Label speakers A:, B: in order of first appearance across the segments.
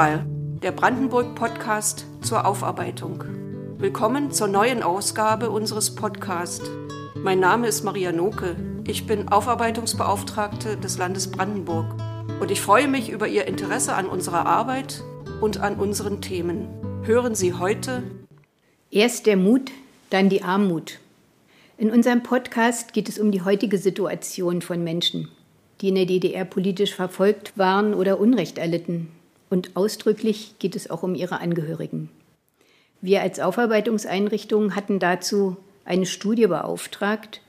A: Tonfall, der Brandenburg-Podcast zur Aufarbeitung. Willkommen zur neuen Ausgabe unseres Podcasts. Mein Name ist Maria Noke. Ich bin Aufarbeitungsbeauftragte des Landes Brandenburg und ich freue mich über Ihr Interesse an unserer Arbeit und an unseren Themen. Hören Sie heute
B: Erst der Mut, dann die Armut. In unserem Podcast geht es um die heutige Situation von Menschen, die in der DDR politisch verfolgt waren oder Unrecht erlitten. Und ausdrücklich geht es auch um ihre Angehörigen. Wir als Aufarbeitungseinrichtung hatten dazu eine Studie beauftragt,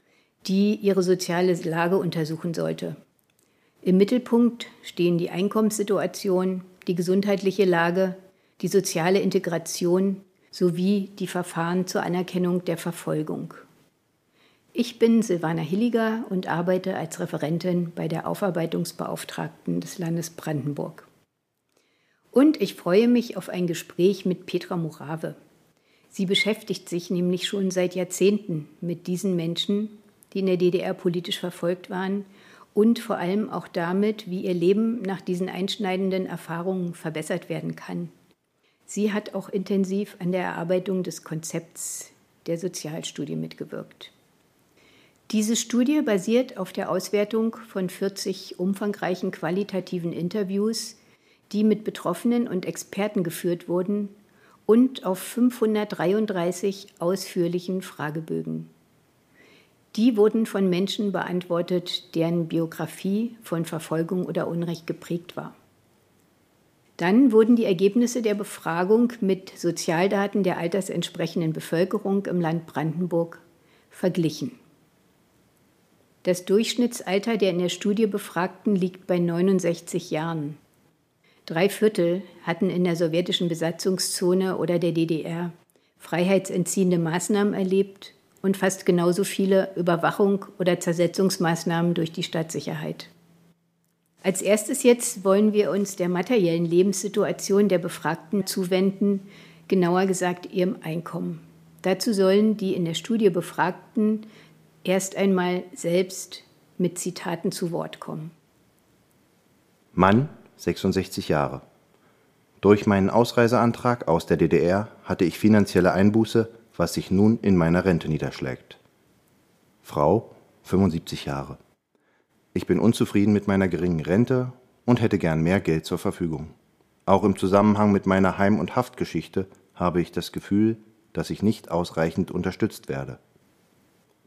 B: die ihre soziale Lage untersuchen sollte. Im Mittelpunkt stehen die Einkommenssituation, die gesundheitliche Lage, die soziale Integration sowie die Verfahren zur Anerkennung der Verfolgung. Ich bin Silvana Hilliger und arbeite als Referentin bei der Aufarbeitungsbeauftragten des Landes Brandenburg. Und ich freue mich auf ein Gespräch mit Petra Morave. Sie beschäftigt sich nämlich schon seit Jahrzehnten mit diesen Menschen, die in der DDR politisch verfolgt waren und vor allem auch damit, wie ihr Leben nach diesen einschneidenden Erfahrungen verbessert werden kann. Sie hat auch intensiv an der Erarbeitung des Konzepts der Sozialstudie mitgewirkt. Diese Studie basiert auf der Auswertung von 40 umfangreichen qualitativen Interviews, die mit Betroffenen und Experten geführt wurden, und auf 533 ausführlichen Fragebögen. Die wurden von Menschen beantwortet, deren Biografie von Verfolgung oder Unrecht geprägt war. Dann wurden die Ergebnisse der Befragung mit Sozialdaten der altersentsprechenden Bevölkerung im Land Brandenburg verglichen. Das Durchschnittsalter der in der Studie Befragten liegt bei 69 Jahren. Drei Viertel hatten in der sowjetischen Besatzungszone oder der DDR freiheitsentziehende Maßnahmen erlebt und fast genauso viele Überwachung oder Zersetzungsmaßnahmen durch die Stadtsicherheit. Als erstes jetzt wollen wir uns der materiellen Lebenssituation der Befragten zuwenden, genauer gesagt ihrem Einkommen. Dazu sollen die in der Studie Befragten erst einmal selbst mit Zitaten zu Wort kommen.
C: Mann, 66 Jahre. Durch meinen Ausreiseantrag aus der DDR hatte ich finanzielle Einbuße, was sich nun in meiner Rente niederschlägt. Frau, 75 Jahre. Ich bin unzufrieden mit meiner geringen Rente und hätte gern mehr Geld zur Verfügung. Auch im Zusammenhang mit meiner Heim- und Haftgeschichte habe ich das Gefühl, dass ich nicht ausreichend unterstützt werde.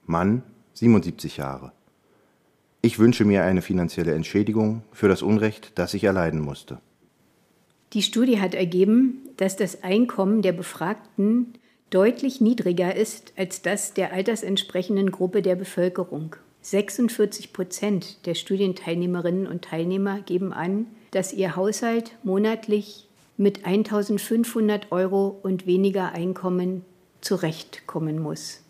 C: Mann, 77 Jahre. Ich wünsche mir eine finanzielle Entschädigung für das Unrecht, das ich erleiden musste.
B: Die Studie hat ergeben, dass das Einkommen der Befragten deutlich niedriger ist als das der altersentsprechenden Gruppe der Bevölkerung. 46 Prozent der Studienteilnehmerinnen und Teilnehmer geben an, dass ihr Haushalt monatlich mit 1500 Euro und weniger Einkommen zurechtkommen muss.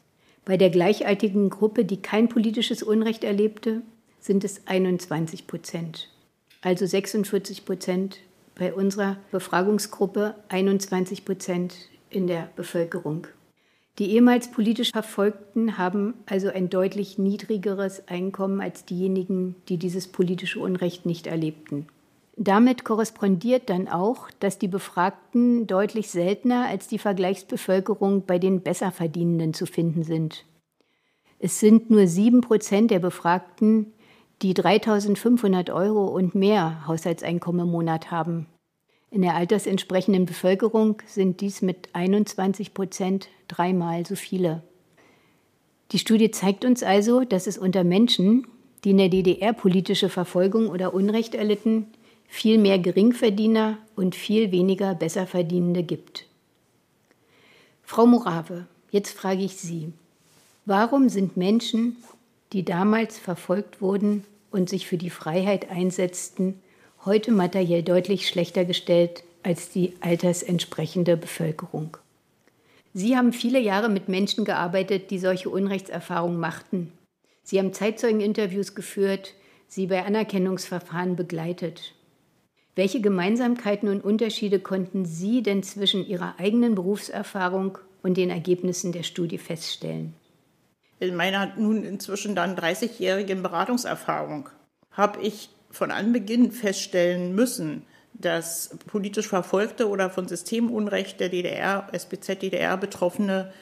B: Bei der gleichaltigen Gruppe, die kein politisches Unrecht erlebte, sind es 21 Prozent. Also 46 Prozent bei unserer Befragungsgruppe, 21 Prozent in der Bevölkerung. Die ehemals politisch Verfolgten haben also ein deutlich niedrigeres Einkommen als diejenigen, die dieses politische Unrecht nicht erlebten. Damit korrespondiert dann auch, dass die Befragten deutlich seltener als die Vergleichsbevölkerung bei den Besserverdienenden zu finden sind. Es sind nur sieben Prozent der Befragten, die 3500 Euro und mehr Haushaltseinkommen im Monat haben. In der altersentsprechenden Bevölkerung sind dies mit 21 Prozent dreimal so viele. Die Studie zeigt uns also, dass es unter Menschen, die in der DDR politische Verfolgung oder Unrecht erlitten, viel mehr Geringverdiener und viel weniger Besserverdienende gibt. Frau Morave, jetzt frage ich Sie, warum sind Menschen, die damals verfolgt wurden und sich für die Freiheit einsetzten, heute materiell deutlich schlechter gestellt als die altersentsprechende Bevölkerung. Sie haben viele Jahre mit Menschen gearbeitet, die solche Unrechtserfahrungen machten. Sie haben Zeitzeugeninterviews geführt, sie bei Anerkennungsverfahren begleitet. Welche Gemeinsamkeiten und Unterschiede konnten Sie denn zwischen Ihrer eigenen Berufserfahrung und den Ergebnissen der Studie feststellen?
D: In meiner nun inzwischen dann 30-jährigen Beratungserfahrung habe ich von Anbeginn feststellen müssen, dass politisch Verfolgte oder von Systemunrecht der DDR, SBZ DDR Betroffene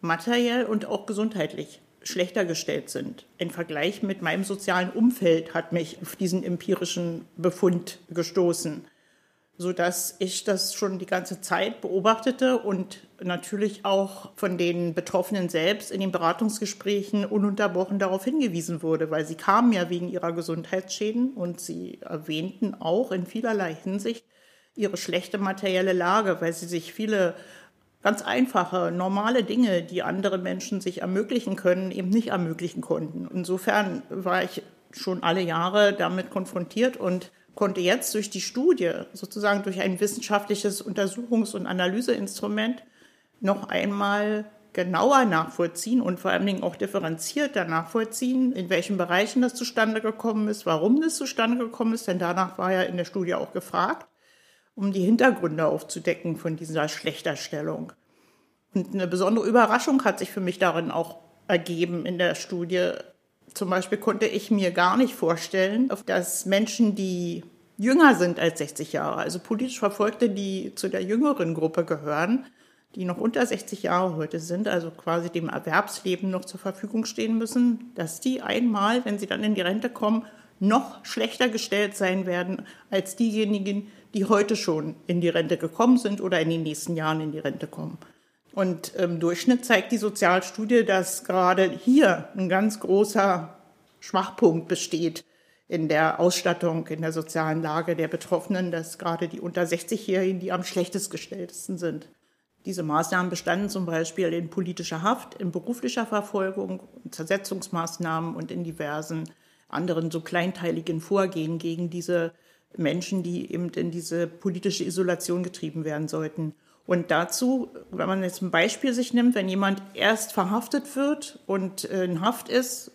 D: materiell und auch gesundheitlich schlechter gestellt sind. Ein Vergleich mit meinem sozialen Umfeld hat mich auf diesen empirischen Befund gestoßen, sodass ich das schon die ganze Zeit beobachtete und natürlich auch von den Betroffenen selbst in den Beratungsgesprächen ununterbrochen darauf hingewiesen wurde, weil sie kamen ja wegen ihrer Gesundheitsschäden und sie erwähnten auch in vielerlei Hinsicht ihre schlechte materielle Lage, weil sie sich viele ganz einfache, normale Dinge, die andere Menschen sich ermöglichen können, eben nicht ermöglichen konnten. Insofern war ich schon alle Jahre damit konfrontiert und konnte jetzt durch die Studie, sozusagen durch ein wissenschaftliches Untersuchungs- und Analyseinstrument, noch einmal genauer nachvollziehen und vor allen Dingen auch differenzierter nachvollziehen, in welchen Bereichen das zustande gekommen ist, warum das zustande gekommen ist, denn danach war ja in der Studie auch gefragt um die Hintergründe aufzudecken von dieser Schlechterstellung. Und eine besondere Überraschung hat sich für mich darin auch ergeben in der Studie. Zum Beispiel konnte ich mir gar nicht vorstellen, dass Menschen, die jünger sind als 60 Jahre, also politisch Verfolgte, die zu der jüngeren Gruppe gehören, die noch unter 60 Jahre heute sind, also quasi dem Erwerbsleben noch zur Verfügung stehen müssen, dass die einmal, wenn sie dann in die Rente kommen, noch schlechter gestellt sein werden als diejenigen, die heute schon in die Rente gekommen sind oder in den nächsten Jahren in die Rente kommen. Und im Durchschnitt zeigt die Sozialstudie, dass gerade hier ein ganz großer Schwachpunkt besteht in der Ausstattung, in der sozialen Lage der Betroffenen, dass gerade die unter 60-Jährigen die am schlechtest gestelltesten sind. Diese Maßnahmen bestanden zum Beispiel in politischer Haft, in beruflicher Verfolgung, Zersetzungsmaßnahmen und in diversen anderen so kleinteiligen Vorgehen gegen diese Menschen, die eben in diese politische Isolation getrieben werden sollten. Und dazu, wenn man jetzt ein Beispiel sich nimmt, wenn jemand erst verhaftet wird und in Haft ist,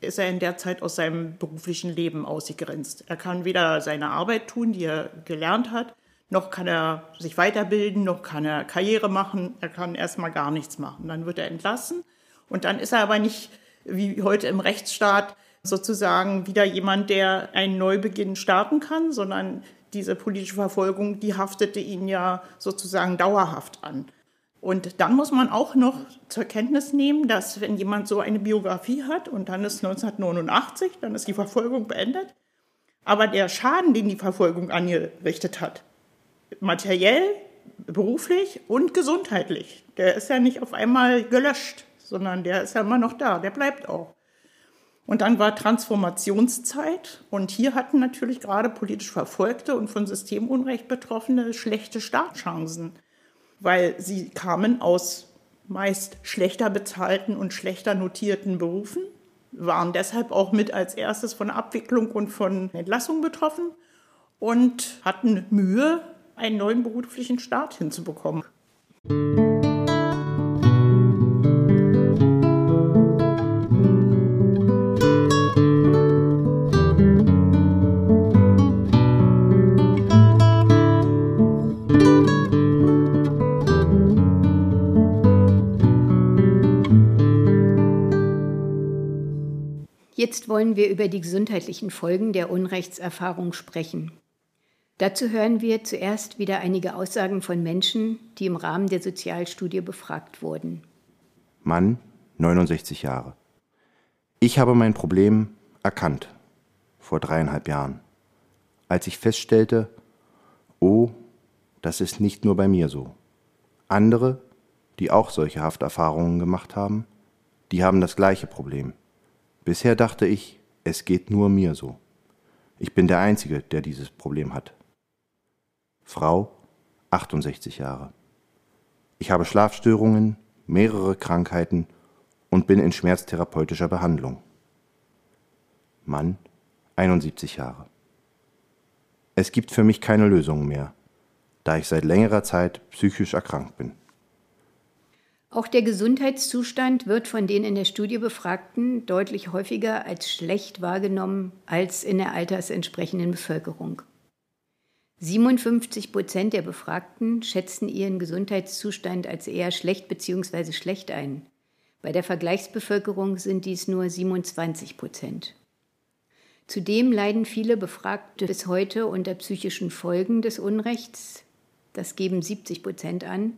D: ist er in der Zeit aus seinem beruflichen Leben ausgegrenzt. Er kann weder seine Arbeit tun, die er gelernt hat, noch kann er sich weiterbilden, noch kann er Karriere machen, er kann erstmal gar nichts machen. Dann wird er entlassen und dann ist er aber nicht wie heute im Rechtsstaat sozusagen wieder jemand, der einen Neubeginn starten kann, sondern diese politische Verfolgung, die haftete ihn ja sozusagen dauerhaft an. Und dann muss man auch noch zur Kenntnis nehmen, dass wenn jemand so eine Biografie hat und dann ist 1989, dann ist die Verfolgung beendet, aber der Schaden, den die Verfolgung angerichtet hat, materiell, beruflich und gesundheitlich, der ist ja nicht auf einmal gelöscht, sondern der ist ja immer noch da, der bleibt auch. Und dann war Transformationszeit. Und hier hatten natürlich gerade politisch Verfolgte und von Systemunrecht Betroffene schlechte Startchancen, weil sie kamen aus meist schlechter bezahlten und schlechter notierten Berufen, waren deshalb auch mit als erstes von Abwicklung und von Entlassung betroffen und hatten Mühe, einen neuen beruflichen Start hinzubekommen.
B: Jetzt wollen wir über die gesundheitlichen Folgen der Unrechtserfahrung sprechen. Dazu hören wir zuerst wieder einige Aussagen von Menschen, die im Rahmen der Sozialstudie befragt wurden.
C: Mann, 69 Jahre. Ich habe mein Problem erkannt vor dreieinhalb Jahren, als ich feststellte, oh, das ist nicht nur bei mir so. Andere, die auch solche Hafterfahrungen gemacht haben, die haben das gleiche Problem. Bisher dachte ich, es geht nur mir so. Ich bin der Einzige, der dieses Problem hat. Frau, 68 Jahre. Ich habe Schlafstörungen, mehrere Krankheiten und bin in schmerztherapeutischer Behandlung. Mann, 71 Jahre. Es gibt für mich keine Lösung mehr, da ich seit längerer Zeit psychisch erkrankt bin.
B: Auch der Gesundheitszustand wird von den in der Studie Befragten deutlich häufiger als schlecht wahrgenommen als in der altersentsprechenden Bevölkerung. 57 Prozent der Befragten schätzen ihren Gesundheitszustand als eher schlecht bzw. schlecht ein. Bei der Vergleichsbevölkerung sind dies nur 27 Prozent. Zudem leiden viele Befragte bis heute unter psychischen Folgen des Unrechts. Das geben 70 Prozent an.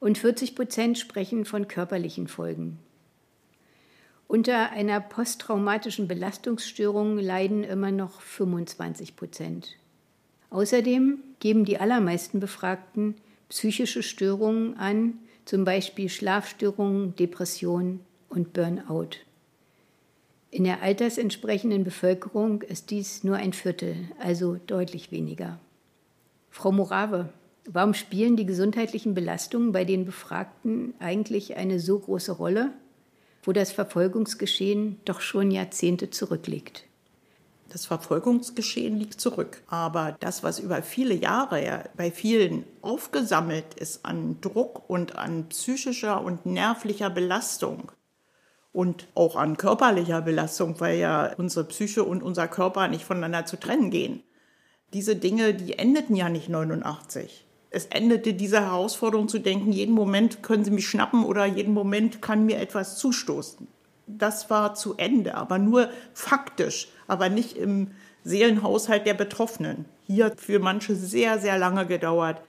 B: Und 40 Prozent sprechen von körperlichen Folgen. Unter einer posttraumatischen Belastungsstörung leiden immer noch 25 Prozent. Außerdem geben die allermeisten Befragten psychische Störungen an, zum Beispiel Schlafstörungen, Depression und Burnout. In der altersentsprechenden Bevölkerung ist dies nur ein Viertel, also deutlich weniger. Frau Morave, warum spielen die gesundheitlichen Belastungen bei den Befragten eigentlich eine so große Rolle, wo das Verfolgungsgeschehen doch schon Jahrzehnte zurückliegt?
D: Das Verfolgungsgeschehen liegt zurück. Aber das, was über viele Jahre bei vielen aufgesammelt ist an Druck und an psychischer und nervlicher Belastung, und auch an körperlicher Belastung, weil ja unsere Psyche und unser Körper nicht voneinander zu trennen gehen. Diese Dinge, die endeten ja nicht 89. Es endete diese Herausforderung zu denken, jeden Moment können sie mich schnappen oder jeden Moment kann mir etwas zustoßen. Das war zu Ende, aber nur faktisch, aber nicht im Seelenhaushalt der Betroffenen. Hier für manche sehr, sehr lange gedauert,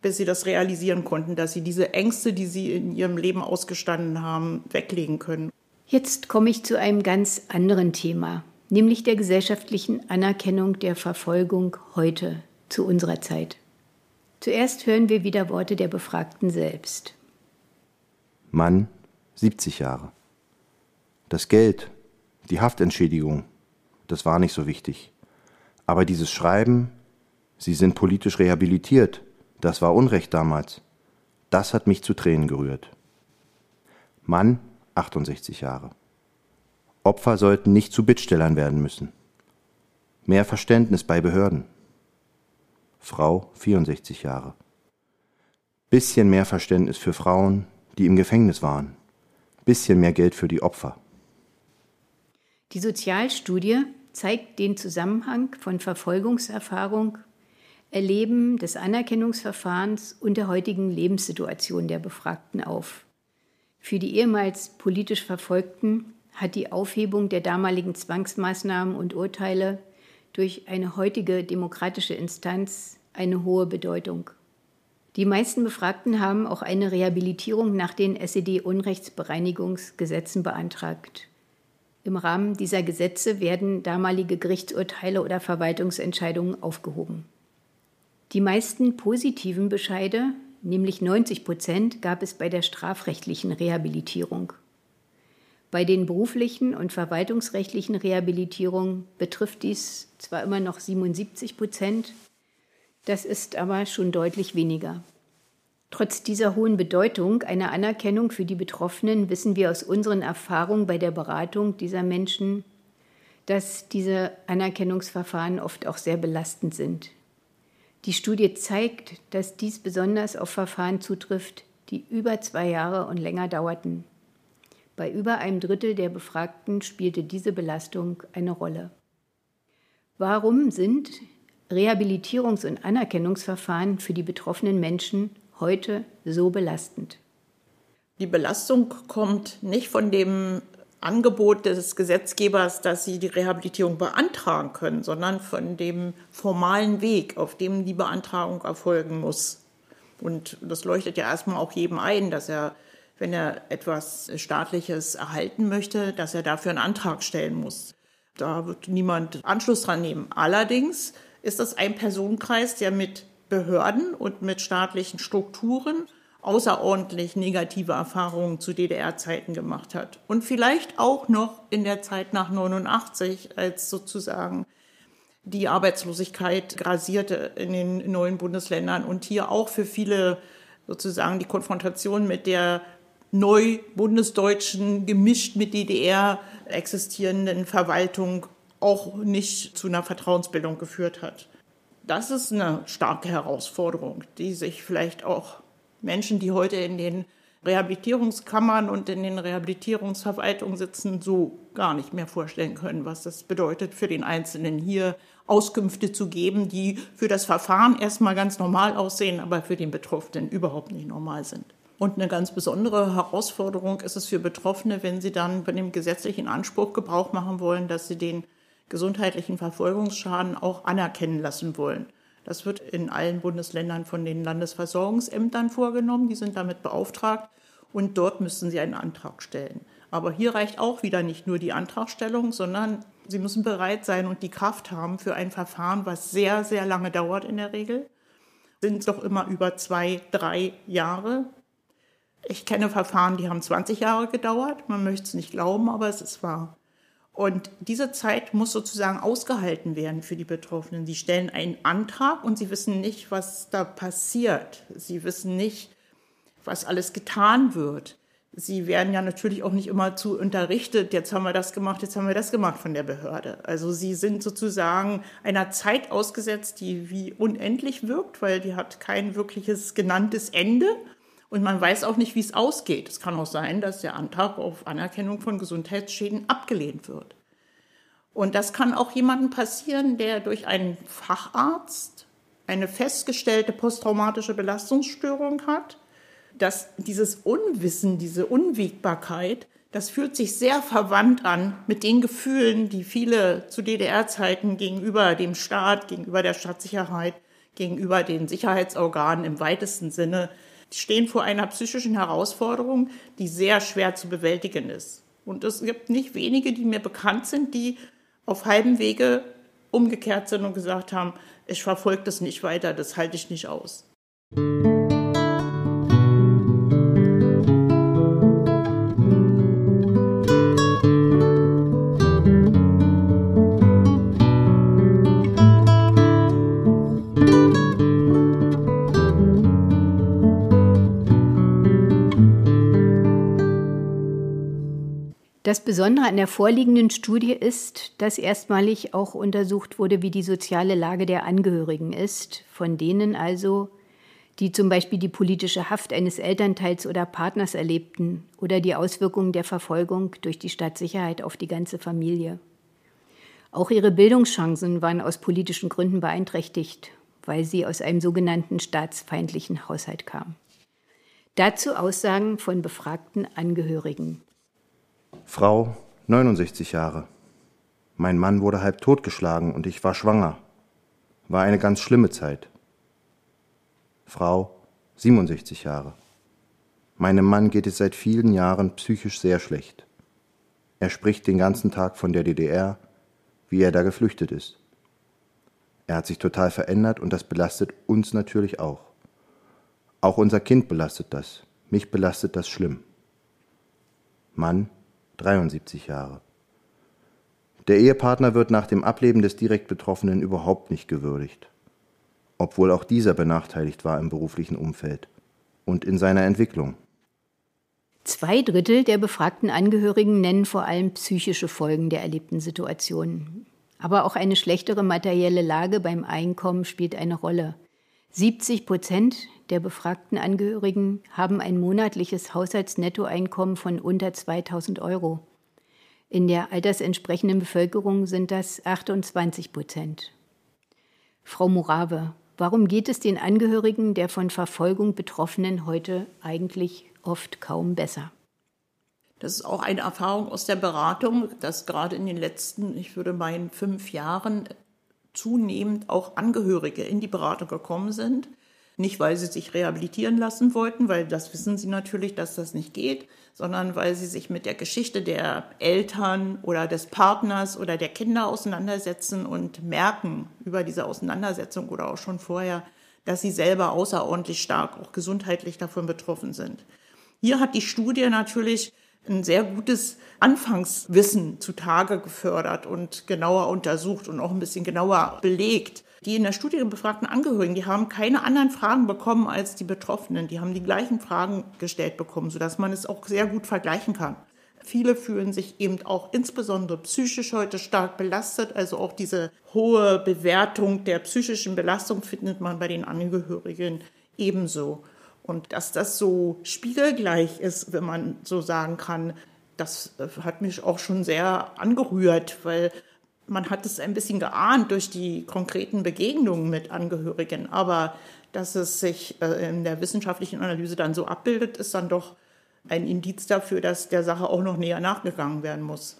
D: bis sie das realisieren konnten, dass sie diese Ängste, die sie in ihrem Leben ausgestanden haben, weglegen können.
B: Jetzt komme ich zu einem ganz anderen Thema, nämlich der gesellschaftlichen Anerkennung der Verfolgung heute, zu unserer Zeit. Zuerst hören wir wieder Worte der Befragten selbst.
C: Mann, 70 Jahre. Das Geld, die Haftentschädigung, das war nicht so wichtig. Aber dieses Schreiben, Sie sind politisch rehabilitiert, das war Unrecht damals. Das hat mich zu Tränen gerührt. Mann, 68 Jahre. Opfer sollten nicht zu Bittstellern werden müssen. Mehr Verständnis bei Behörden. Frau 64 Jahre. Bisschen mehr Verständnis für Frauen, die im Gefängnis waren. Bisschen mehr Geld für die Opfer.
B: Die Sozialstudie zeigt den Zusammenhang von Verfolgungserfahrung, Erleben des Anerkennungsverfahrens und der heutigen Lebenssituation der Befragten auf. Für die ehemals politisch Verfolgten hat die Aufhebung der damaligen Zwangsmaßnahmen und Urteile durch eine heutige demokratische Instanz eine hohe Bedeutung. Die meisten Befragten haben auch eine Rehabilitierung nach den SED-Unrechtsbereinigungsgesetzen beantragt. Im Rahmen dieser Gesetze werden damalige Gerichtsurteile oder Verwaltungsentscheidungen aufgehoben. Die meisten positiven Bescheide nämlich 90 Prozent, gab es bei der strafrechtlichen Rehabilitierung. Bei den beruflichen und verwaltungsrechtlichen Rehabilitierungen betrifft dies zwar immer noch 77 Prozent, das ist aber schon deutlich weniger. Trotz dieser hohen Bedeutung einer Anerkennung für die Betroffenen wissen wir aus unseren Erfahrungen bei der Beratung dieser Menschen, dass diese Anerkennungsverfahren oft auch sehr belastend sind. Die Studie zeigt, dass dies besonders auf Verfahren zutrifft, die über zwei Jahre und länger dauerten. Bei über einem Drittel der Befragten spielte diese Belastung eine Rolle. Warum sind Rehabilitierungs- und Anerkennungsverfahren für die betroffenen Menschen heute so belastend?
D: Die Belastung kommt nicht von dem Angebot des Gesetzgebers, dass sie die Rehabilitierung beantragen können, sondern von dem formalen Weg, auf dem die Beantragung erfolgen muss. Und das leuchtet ja erstmal auch jedem ein, dass er, wenn er etwas Staatliches erhalten möchte, dass er dafür einen Antrag stellen muss. Da wird niemand Anschluss dran nehmen. Allerdings ist das ein Personenkreis, der mit Behörden und mit staatlichen Strukturen außerordentlich negative Erfahrungen zu DDR-Zeiten gemacht hat. Und vielleicht auch noch in der Zeit nach 89, als sozusagen die Arbeitslosigkeit grasierte in den neuen Bundesländern und hier auch für viele sozusagen die Konfrontation mit der neu bundesdeutschen, gemischt mit DDR existierenden Verwaltung auch nicht zu einer Vertrauensbildung geführt hat. Das ist eine starke Herausforderung, die sich vielleicht auch Menschen, die heute in den Rehabilitierungskammern und in den Rehabilitierungsverwaltungen sitzen, so gar nicht mehr vorstellen können, was das bedeutet für den Einzelnen hier Auskünfte zu geben, die für das Verfahren erstmal ganz normal aussehen, aber für den Betroffenen überhaupt nicht normal sind. Und eine ganz besondere Herausforderung ist es für Betroffene, wenn sie dann bei dem gesetzlichen Anspruch Gebrauch machen wollen, dass sie den gesundheitlichen Verfolgungsschaden auch anerkennen lassen wollen. Das wird in allen Bundesländern von den Landesversorgungsämtern vorgenommen. Die sind damit beauftragt und dort müssen sie einen Antrag stellen. Aber hier reicht auch wieder nicht nur die Antragstellung, sondern sie müssen bereit sein und die Kraft haben für ein Verfahren, was sehr, sehr lange dauert in der Regel. Sind doch immer über zwei, drei Jahre. Ich kenne Verfahren, die haben 20 Jahre gedauert. Man möchte es nicht glauben, aber es ist wahr. Und diese Zeit muss sozusagen ausgehalten werden für die Betroffenen. Sie stellen einen Antrag und sie wissen nicht, was da passiert. Sie wissen nicht, was alles getan wird. Sie werden ja natürlich auch nicht immer zu unterrichtet, jetzt haben wir das gemacht, jetzt haben wir das gemacht von der Behörde. Also sie sind sozusagen einer Zeit ausgesetzt, die wie unendlich wirkt, weil die hat kein wirkliches genanntes Ende. Und man weiß auch nicht, wie es ausgeht. Es kann auch sein, dass der Antrag auf Anerkennung von Gesundheitsschäden abgelehnt wird. Und das kann auch jemandem passieren, der durch einen Facharzt eine festgestellte posttraumatische Belastungsstörung hat. Dass dieses Unwissen, diese Unwägbarkeit, das fühlt sich sehr verwandt an mit den Gefühlen, die viele zu DDR-Zeiten gegenüber dem Staat, gegenüber der Staatssicherheit, gegenüber den Sicherheitsorganen im weitesten Sinne stehen vor einer psychischen Herausforderung, die sehr schwer zu bewältigen ist. Und es gibt nicht wenige, die mir bekannt sind, die auf halbem Wege umgekehrt sind und gesagt haben, ich verfolge das nicht weiter, das halte ich nicht aus.
B: Besondere an der vorliegenden Studie ist, dass erstmalig auch untersucht wurde, wie die soziale Lage der Angehörigen ist, von denen also, die zum Beispiel die politische Haft eines Elternteils oder Partners erlebten oder die Auswirkungen der Verfolgung durch die Stadtsicherheit auf die ganze Familie. Auch ihre Bildungschancen waren aus politischen Gründen beeinträchtigt, weil sie aus einem sogenannten staatsfeindlichen Haushalt kamen. Dazu Aussagen von befragten Angehörigen.
C: Frau, 69 Jahre. Mein Mann wurde halb totgeschlagen und ich war schwanger. War eine ganz schlimme Zeit. Frau, 67 Jahre. Meinem Mann geht es seit vielen Jahren psychisch sehr schlecht. Er spricht den ganzen Tag von der DDR, wie er da geflüchtet ist. Er hat sich total verändert und das belastet uns natürlich auch. Auch unser Kind belastet das. Mich belastet das schlimm. Mann, 73 Jahre. Der Ehepartner wird nach dem Ableben des direkt Betroffenen überhaupt nicht gewürdigt, obwohl auch dieser benachteiligt war im beruflichen Umfeld und in seiner Entwicklung.
B: Zwei Drittel der befragten Angehörigen nennen vor allem psychische Folgen der erlebten Situation. Aber auch eine schlechtere materielle Lage beim Einkommen spielt eine Rolle. 70 Prozent der befragten Angehörigen haben ein monatliches Haushaltsnettoeinkommen von unter 2000 Euro. In der altersentsprechenden Bevölkerung sind das 28 Prozent. Frau Morave, warum geht es den Angehörigen der von Verfolgung Betroffenen heute eigentlich oft kaum besser?
D: Das ist auch eine Erfahrung aus der Beratung, dass gerade in den letzten, ich würde meinen, fünf Jahren zunehmend auch Angehörige in die Beratung gekommen sind. Nicht, weil sie sich rehabilitieren lassen wollten, weil das wissen sie natürlich, dass das nicht geht, sondern weil sie sich mit der Geschichte der Eltern oder des Partners oder der Kinder auseinandersetzen und merken über diese Auseinandersetzung oder auch schon vorher, dass sie selber außerordentlich stark auch gesundheitlich davon betroffen sind. Hier hat die Studie natürlich ein sehr gutes Anfangswissen zutage gefördert und genauer untersucht und auch ein bisschen genauer belegt. Die in der Studie befragten Angehörigen, die haben keine anderen Fragen bekommen als die Betroffenen. Die haben die gleichen Fragen gestellt bekommen, sodass man es auch sehr gut vergleichen kann. Viele fühlen sich eben auch insbesondere psychisch heute stark belastet. Also auch diese hohe Bewertung der psychischen Belastung findet man bei den Angehörigen ebenso. Und dass das so spiegelgleich ist, wenn man so sagen kann, das äh, hat mich auch schon sehr angerührt, weil man hat es ein bisschen geahnt durch die konkreten Begegnungen mit Angehörigen. Aber dass es sich äh, in der wissenschaftlichen Analyse dann so abbildet, ist dann doch ein Indiz dafür, dass der Sache auch noch näher nachgegangen werden muss.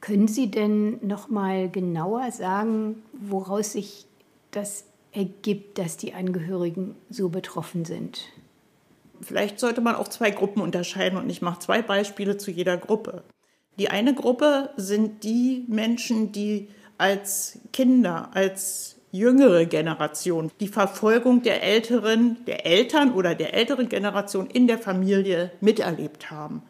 B: Können Sie denn noch mal genauer sagen, woraus sich das ergibt, dass die Angehörigen so betroffen sind?
D: Vielleicht sollte man auch zwei Gruppen unterscheiden und ich mache zwei Beispiele zu jeder Gruppe. Die eine Gruppe sind die Menschen, die als Kinder, als jüngere Generation die Verfolgung der älteren, der Eltern oder der älteren Generation in der Familie miterlebt haben.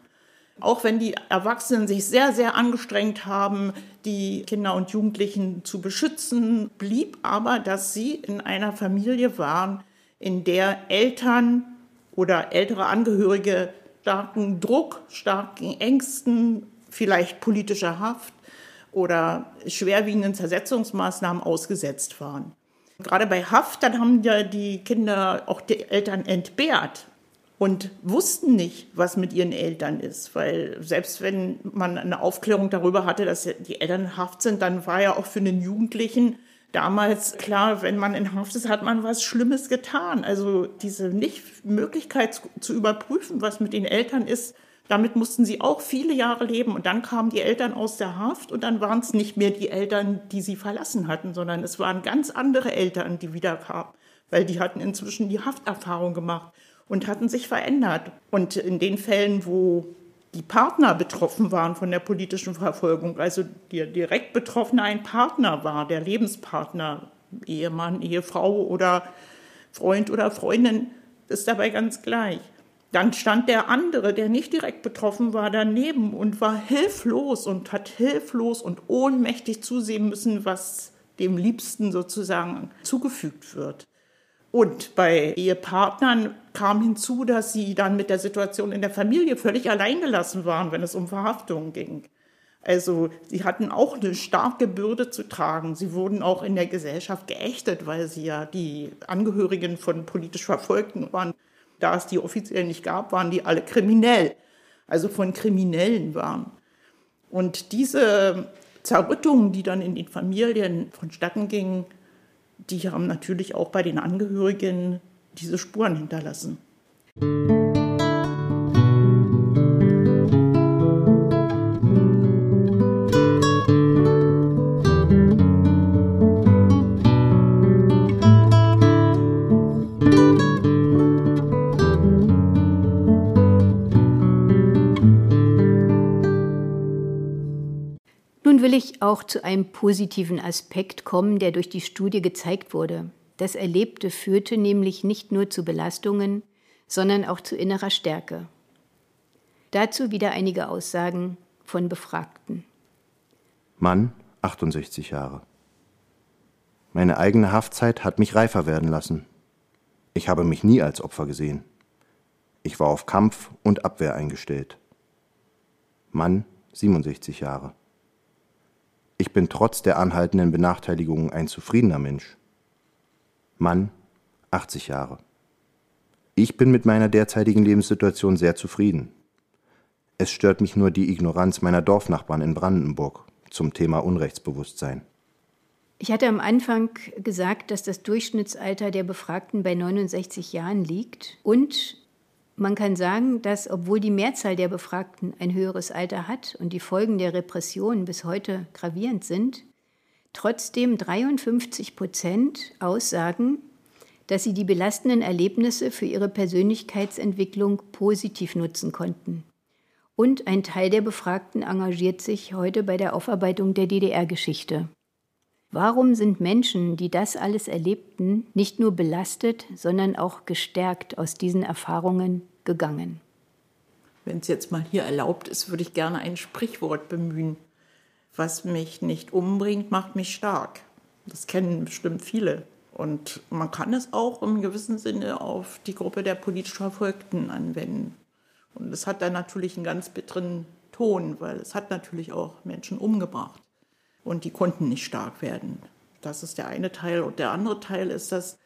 D: Auch wenn die Erwachsenen sich sehr, sehr angestrengt haben, die Kinder und Jugendlichen zu beschützen, blieb aber, dass sie in einer Familie waren, in der Eltern oder ältere Angehörige starken Druck, starken Ängsten, vielleicht politischer Haft oder schwerwiegenden Zersetzungsmaßnahmen ausgesetzt waren. Gerade bei Haft, dann haben ja die Kinder auch die Eltern entbehrt und wussten nicht, was mit ihren Eltern ist, weil selbst wenn man eine Aufklärung darüber hatte, dass die Eltern in Haft sind, dann war ja auch für den Jugendlichen damals klar, wenn man in Haft ist, hat man was Schlimmes getan. Also diese Nicht-Möglichkeit zu überprüfen, was mit den Eltern ist, damit mussten sie auch viele Jahre leben. Und dann kamen die Eltern aus der Haft und dann waren es nicht mehr die Eltern, die sie verlassen hatten, sondern es waren ganz andere Eltern, die wiederkamen, weil die hatten inzwischen die Hafterfahrung gemacht und hatten sich verändert. Und in den Fällen, wo die Partner betroffen waren von der politischen Verfolgung, also der direkt Betroffene ein Partner war, der Lebenspartner, Ehemann, Ehefrau oder Freund oder Freundin, ist dabei ganz gleich. Dann stand der andere, der nicht direkt betroffen war, daneben und war hilflos und hat hilflos und ohnmächtig zusehen müssen, was dem Liebsten sozusagen zugefügt wird. Und bei Ehepartnern kam hinzu, dass sie dann mit der Situation in der Familie völlig alleingelassen waren, wenn es um Verhaftungen ging. Also sie hatten auch eine starke Bürde zu tragen. Sie wurden auch in der Gesellschaft geächtet, weil sie ja die Angehörigen von politisch Verfolgten waren. Da es die offiziell nicht gab, waren die alle kriminell, also von Kriminellen waren. Und diese Zerrüttungen, die dann in den Familien vonstatten gingen, die haben natürlich auch bei den Angehörigen diese Spuren hinterlassen.
B: Will ich auch zu einem positiven Aspekt kommen, der durch die Studie gezeigt wurde. Das Erlebte führte nämlich nicht nur zu Belastungen, sondern auch zu innerer Stärke. Dazu wieder einige Aussagen von Befragten.
C: Mann, 68 Jahre. Meine eigene Haftzeit hat mich reifer werden lassen. Ich habe mich nie als Opfer gesehen. Ich war auf Kampf und Abwehr eingestellt. Mann, 67 Jahre. Ich bin trotz der anhaltenden Benachteiligungen ein zufriedener Mensch. Mann, 80 Jahre. Ich bin mit meiner derzeitigen Lebenssituation sehr zufrieden. Es stört mich nur die Ignoranz meiner Dorfnachbarn in Brandenburg zum Thema Unrechtsbewusstsein.
B: Ich hatte am Anfang gesagt, dass das Durchschnittsalter der Befragten bei 69 Jahren liegt und man kann sagen, dass obwohl die Mehrzahl der Befragten ein höheres Alter hat und die Folgen der Repression bis heute gravierend sind, trotzdem 53 Prozent aussagen, dass sie die belastenden Erlebnisse für ihre Persönlichkeitsentwicklung positiv nutzen konnten. Und ein Teil der Befragten engagiert sich heute bei der Aufarbeitung der DDR-Geschichte. Warum sind Menschen, die das alles erlebten, nicht nur belastet, sondern auch gestärkt aus diesen Erfahrungen gegangen?
D: Wenn es jetzt mal hier erlaubt ist, würde ich gerne ein Sprichwort bemühen. Was mich nicht umbringt, macht mich stark. Das kennen bestimmt viele. Und man kann es auch im gewissen Sinne auf die Gruppe der politisch Verfolgten anwenden. Und es hat dann natürlich einen ganz bitteren Ton, weil es hat natürlich auch Menschen umgebracht und die konnten nicht stark werden. Das ist der eine Teil. Und der andere Teil ist, dass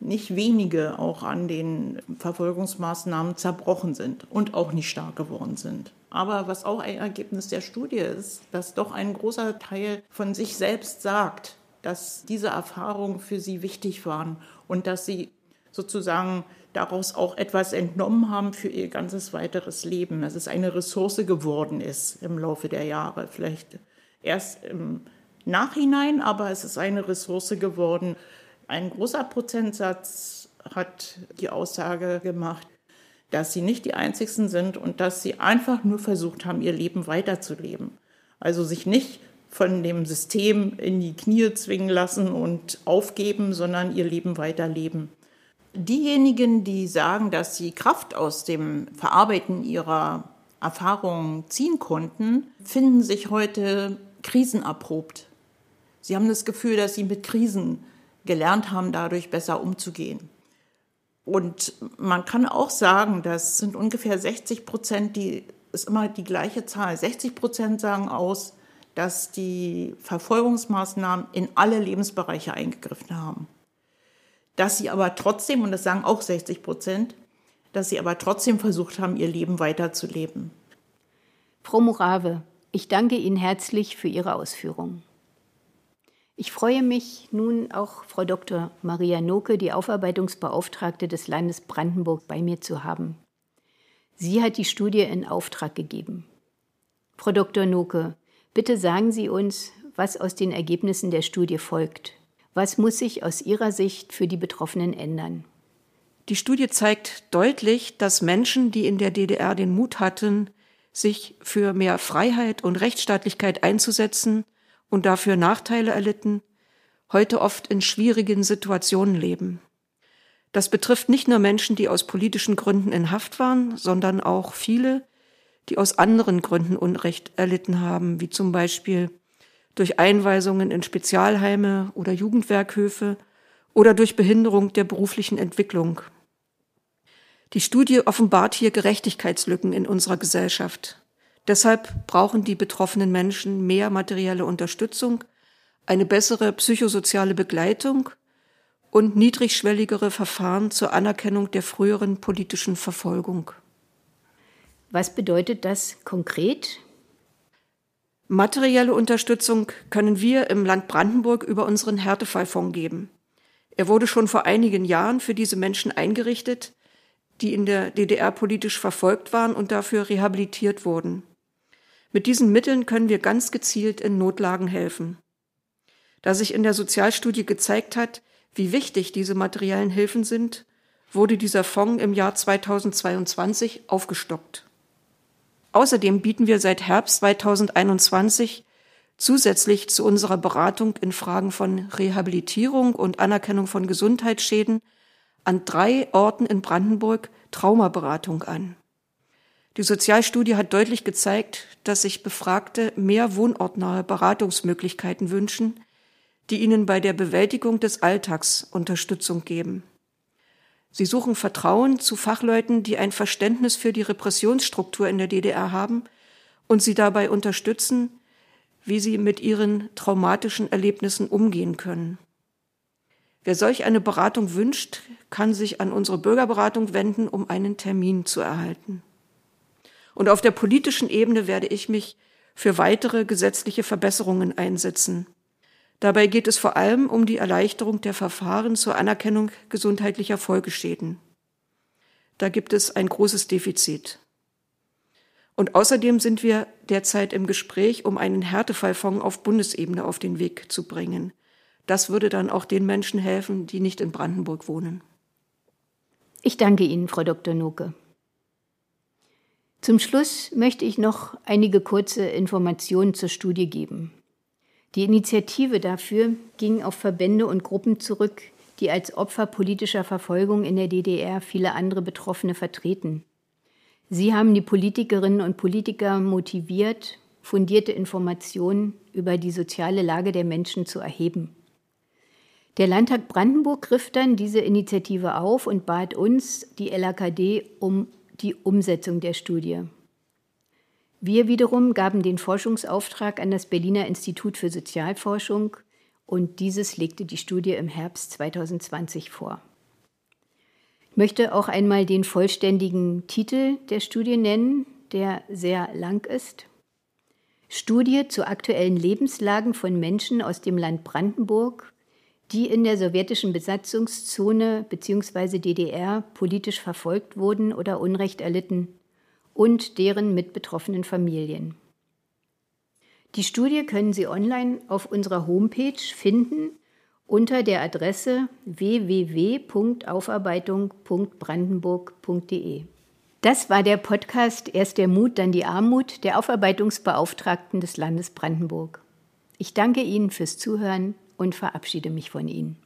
D: nicht wenige auch an den Verfolgungsmaßnahmen zerbrochen sind und auch nicht stark geworden sind. Aber was auch ein Ergebnis der Studie ist, dass doch ein großer Teil von sich selbst sagt, dass diese Erfahrungen für sie wichtig waren und dass sie sozusagen daraus auch etwas entnommen haben für ihr ganzes weiteres Leben, dass es eine Ressource geworden ist im Laufe der Jahre. Vielleicht Erst im Nachhinein, aber es ist eine Ressource geworden. Ein großer Prozentsatz hat die Aussage gemacht, dass sie nicht die Einzigsten sind und dass sie einfach nur versucht haben, ihr Leben weiterzuleben. Also sich nicht von dem System in die Knie zwingen lassen und aufgeben, sondern ihr Leben weiterleben. Diejenigen, die sagen, dass sie Kraft aus dem Verarbeiten ihrer Erfahrungen ziehen konnten, finden sich heute krisenerprobt. Sie haben das Gefühl, dass sie mit Krisen gelernt haben, dadurch besser umzugehen. Und man kann auch sagen, das sind ungefähr 60 Prozent, die ist immer die gleiche Zahl. 60 Prozent sagen aus, dass die Verfolgungsmaßnahmen in alle Lebensbereiche eingegriffen haben. Dass sie aber trotzdem, und das sagen auch 60 Prozent, dass sie aber trotzdem versucht haben, ihr Leben weiterzuleben.
B: Frau Morave, ich danke Ihnen herzlich für Ihre Ausführungen. Ich freue mich nun auch Frau Dr. Maria Noke, die Aufarbeitungsbeauftragte des Landes Brandenburg, bei mir zu haben. Sie hat die Studie in Auftrag gegeben. Frau Dr. Noke, Bitte sagen Sie uns, was aus den Ergebnissen der Studie folgt. Was muss sich aus Ihrer Sicht für die Betroffenen ändern?
A: Die Studie zeigt deutlich, dass Menschen, die in der DDR den Mut hatten, sich für mehr Freiheit und Rechtsstaatlichkeit einzusetzen und dafür Nachteile erlitten, heute oft in schwierigen Situationen leben. Das betrifft nicht nur Menschen, die aus politischen Gründen in Haft waren, sondern auch viele, die aus anderen Gründen Unrecht erlitten haben, wie zum Beispiel durch Einweisungen in Spezialheime oder Jugendwerkhöfe oder durch Behinderung der beruflichen Entwicklung. Die Studie offenbart hier Gerechtigkeitslücken in unserer Gesellschaft. Deshalb brauchen die betroffenen Menschen mehr materielle Unterstützung, eine bessere psychosoziale Begleitung und niedrigschwelligere Verfahren zur Anerkennung der früheren politischen Verfolgung.
B: Was bedeutet das konkret?
A: Materielle Unterstützung können wir im Land Brandenburg über unseren Härtefallfonds geben. Er wurde schon vor einigen Jahren für diese Menschen eingerichtet, die in der DDR politisch verfolgt waren und dafür rehabilitiert wurden. Mit diesen Mitteln können wir ganz gezielt in Notlagen helfen. Da sich in der Sozialstudie gezeigt hat, wie wichtig diese materiellen Hilfen sind, wurde dieser Fonds im Jahr 2022 aufgestockt. Außerdem bieten wir seit Herbst 2021 zusätzlich zu unserer Beratung in Fragen von Rehabilitierung und Anerkennung von Gesundheitsschäden an drei Orten in Brandenburg Traumaberatung an. Die Sozialstudie hat deutlich gezeigt, dass sich Befragte mehr wohnortnahe Beratungsmöglichkeiten wünschen, die ihnen bei der Bewältigung des Alltags Unterstützung geben. Sie suchen Vertrauen zu Fachleuten, die ein Verständnis für die Repressionsstruktur in der DDR haben und sie dabei unterstützen, wie sie mit ihren traumatischen Erlebnissen umgehen können. Wer solch eine Beratung wünscht, kann sich an unsere Bürgerberatung wenden, um einen Termin zu erhalten. Und auf der politischen Ebene werde ich mich für weitere gesetzliche Verbesserungen einsetzen. Dabei geht es vor allem um die Erleichterung der Verfahren zur Anerkennung gesundheitlicher Folgeschäden. Da gibt es ein großes Defizit. Und außerdem sind wir derzeit im Gespräch, um einen Härtefallfonds auf Bundesebene auf den Weg zu bringen. Das würde dann auch den Menschen helfen, die nicht in Brandenburg wohnen.
B: Ich danke Ihnen, Frau Dr. Nuke. Zum Schluss möchte ich noch einige kurze Informationen zur Studie geben. Die Initiative dafür ging auf Verbände und Gruppen zurück, die als Opfer politischer Verfolgung in der DDR viele andere Betroffene vertreten. Sie haben die Politikerinnen und Politiker motiviert, fundierte Informationen über die soziale Lage der Menschen zu erheben. Der Landtag Brandenburg griff dann diese Initiative auf und bat uns, die LAKD, um die Umsetzung der Studie. Wir wiederum gaben den Forschungsauftrag an das Berliner Institut für Sozialforschung und dieses legte die Studie im Herbst 2020 vor. Ich möchte auch einmal den vollständigen Titel der Studie nennen, der sehr lang ist. Studie zu aktuellen Lebenslagen von Menschen aus dem Land Brandenburg, die in der sowjetischen Besatzungszone bzw. DDR politisch verfolgt wurden oder Unrecht erlitten und deren mitbetroffenen Familien. Die Studie können Sie online auf unserer Homepage finden unter der Adresse www.aufarbeitung.brandenburg.de. Das war der Podcast Erst der Mut, dann die Armut der Aufarbeitungsbeauftragten des Landes Brandenburg. Ich danke Ihnen fürs Zuhören und verabschiede mich von Ihnen.